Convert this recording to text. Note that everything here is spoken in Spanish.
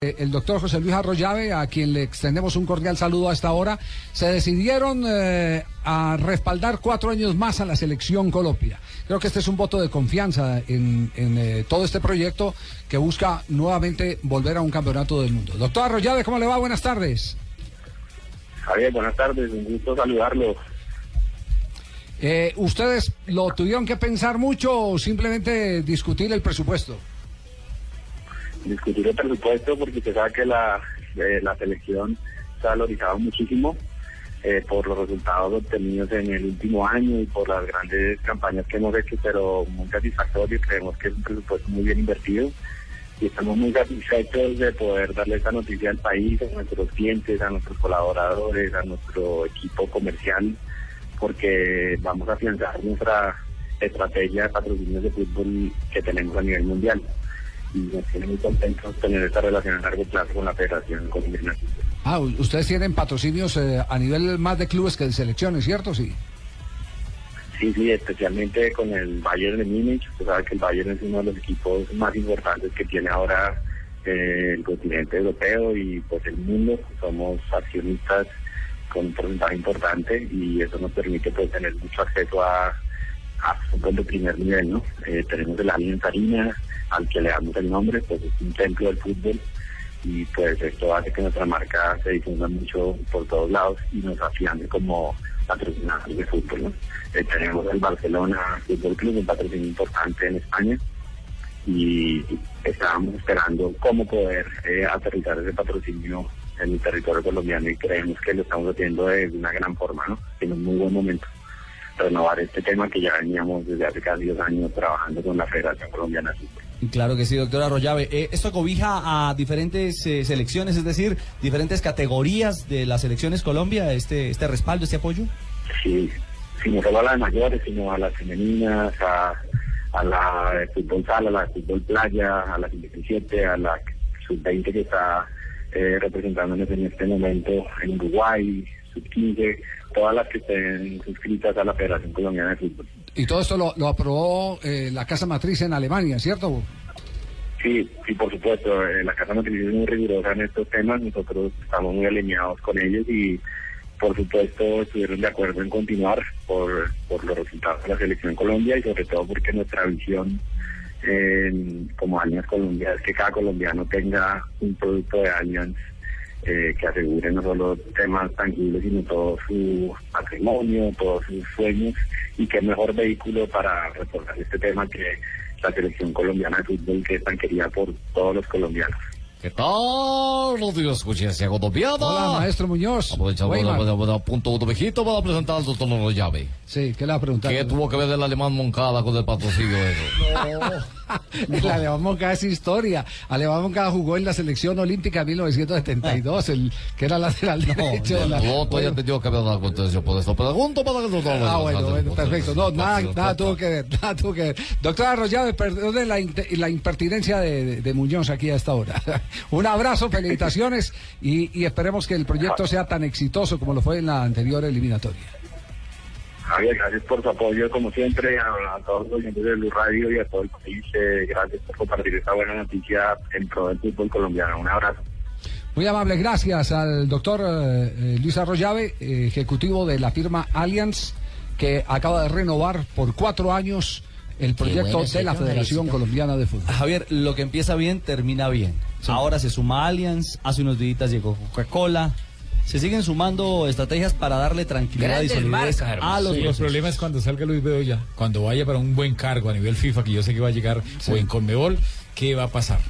Eh, El doctor José Luis Arroyave, a quien le extendemos un cordial saludo a esta hora, se decidieron eh, a respaldar cuatro años más a la selección Colombia. Creo que este es un voto de confianza en, en, eh, todo este proyecto que busca nuevamente volver a un campeonato del mundo. Doctor Arroyave, ¿cómo le va? Buenas tardes. Javier, buenas tardes, un gusto saludarlo. Eh, ¿Ustedes lo tuvieron que pensar mucho o simplemente discutir el presupuesto? Discutir el presupuesto porque se sabe que la, eh, la selección se ha valorizado muchísimo eh, por los resultados obtenidos en el último año y por las grandes campañas que hemos hecho, pero muy satisfactorio. Creemos que es un presupuesto muy bien invertido y estamos muy satisfechos de poder darle esta noticia al país, a nuestros clientes, a nuestros colaboradores, a nuestro equipo comercial, porque vamos a afianzar nuestra estrategia de patrocinios de fútbol que tenemos a nivel mundial. Y nos tiene muy contentos tener esta relación a largo plazo con la Federación Colombiana. Ah, ustedes tienen patrocinios eh, a nivel más de clubes que de selecciones, ¿cierto? Sí. Sí, sí, especialmente con el Bayern de Múnich. Usted sabe que el Bayern es uno de los equipos más importantes que tiene ahora eh, el continente europeo y pues el mundo. Somos accionistas con un porcentaje importante y eso nos permite pues tener mucho acceso a, a fútbol de primer nivel, ¿no? Eh, tenemos el Allianz Arena, al que le damos el nombre, pues es un templo del fútbol y pues esto hace que nuestra marca se difunda mucho por todos lados y nos afiance como patrocinadores de fútbol. ¿no? Eh, tenemos el Barcelona Fútbol Club, un patrocinio importante en España y estábamos esperando cómo poder eh, aterrizar ese patrocinio en el territorio colombiano y creemos que lo estamos haciendo de una gran forma, ¿no? En un muy buen momento. Renovar este tema que ya veníamos desde hace casi dos años trabajando con la Federación Colombiana. Claro que sí, doctor Arroyave. Eh, esto cobija a diferentes eh, selecciones, es decir, diferentes categorías de las selecciones Colombia, este, este respaldo, este apoyo. Sí, sí, no solo a las mayores, sino a las femeninas, a, a la de fútbol sala, a la de fútbol playa, a la 17, a la sub-20 que está eh, representándonos en este momento en Uruguay, sub-15, todas las que estén suscritas a la Federación Colombiana de Fútbol. Y todo esto lo, lo aprobó eh, la casa matriz en Alemania, ¿cierto? Sí, sí, por supuesto, eh, la Casa Matriz es muy rigurosa en estos temas, nosotros estamos muy alineados con ellos y por supuesto estuvieron de acuerdo en continuar por, por los resultados de la selección Colombia y sobre todo porque nuestra visión eh, como Allianz Colombia es que cada colombiano tenga un producto de Allianz eh, que asegure no solo temas tangibles, sino todo su patrimonio, todos sus sueños, y qué mejor vehículo para reforzar este tema que la selección colombiana de fútbol, que es tan querida por todos los colombianos. ¿Qué tal? Los días escuché colombiana. Hola, maestro Muñoz. Aprovechamos punto de viejito para presentar al doctor Arroyave. Sí, ¿qué le va a preguntar? ¿Qué tuvo que ver el alemán Moncada con el patrocinio de eso? El Moncada es historia. Moncada jugó en la selección olímpica en 1972, el que era lateral derecho. de la- No, todavía tenido que una contención por esto. Pregunto para que doctor Ah, bueno, bueno, perfecto. No, nada, nada tuvo que ver, nada tuvo que ver. Doctor Arroyave, perdone la, la impertinencia de, de- de Muñoz aquí a esta hora. Un abrazo, felicitaciones y, y esperemos que el proyecto sea tan exitoso como lo fue en la anterior eliminatoria. Javier, gracias por su apoyo, como siempre, a, a todos los oyentes de Blue Radio y a todo el país. eh, gracias por compartir esta buena noticia en pro del fútbol colombiano. Un abrazo. Muy amable, gracias al doctor eh, eh, Luis Arroyave, eh, ejecutivo de la firma Allianz, que acaba de renovar por cuatro años el proyecto bueno, de la Federación. Colombiana de Fútbol. Javier, lo que empieza bien, termina bien. Ahora se suma Allianz, hace unos días llegó Coca-Cola. Se siguen sumando estrategias para darle tranquilidad y solidez marcas, a los Sí, el problema es cuando salga Luis Bedoya, cuando vaya para un buen cargo a nivel FIFA, que yo sé que va a llegar, o en Conmebol, ¿qué va a pasar?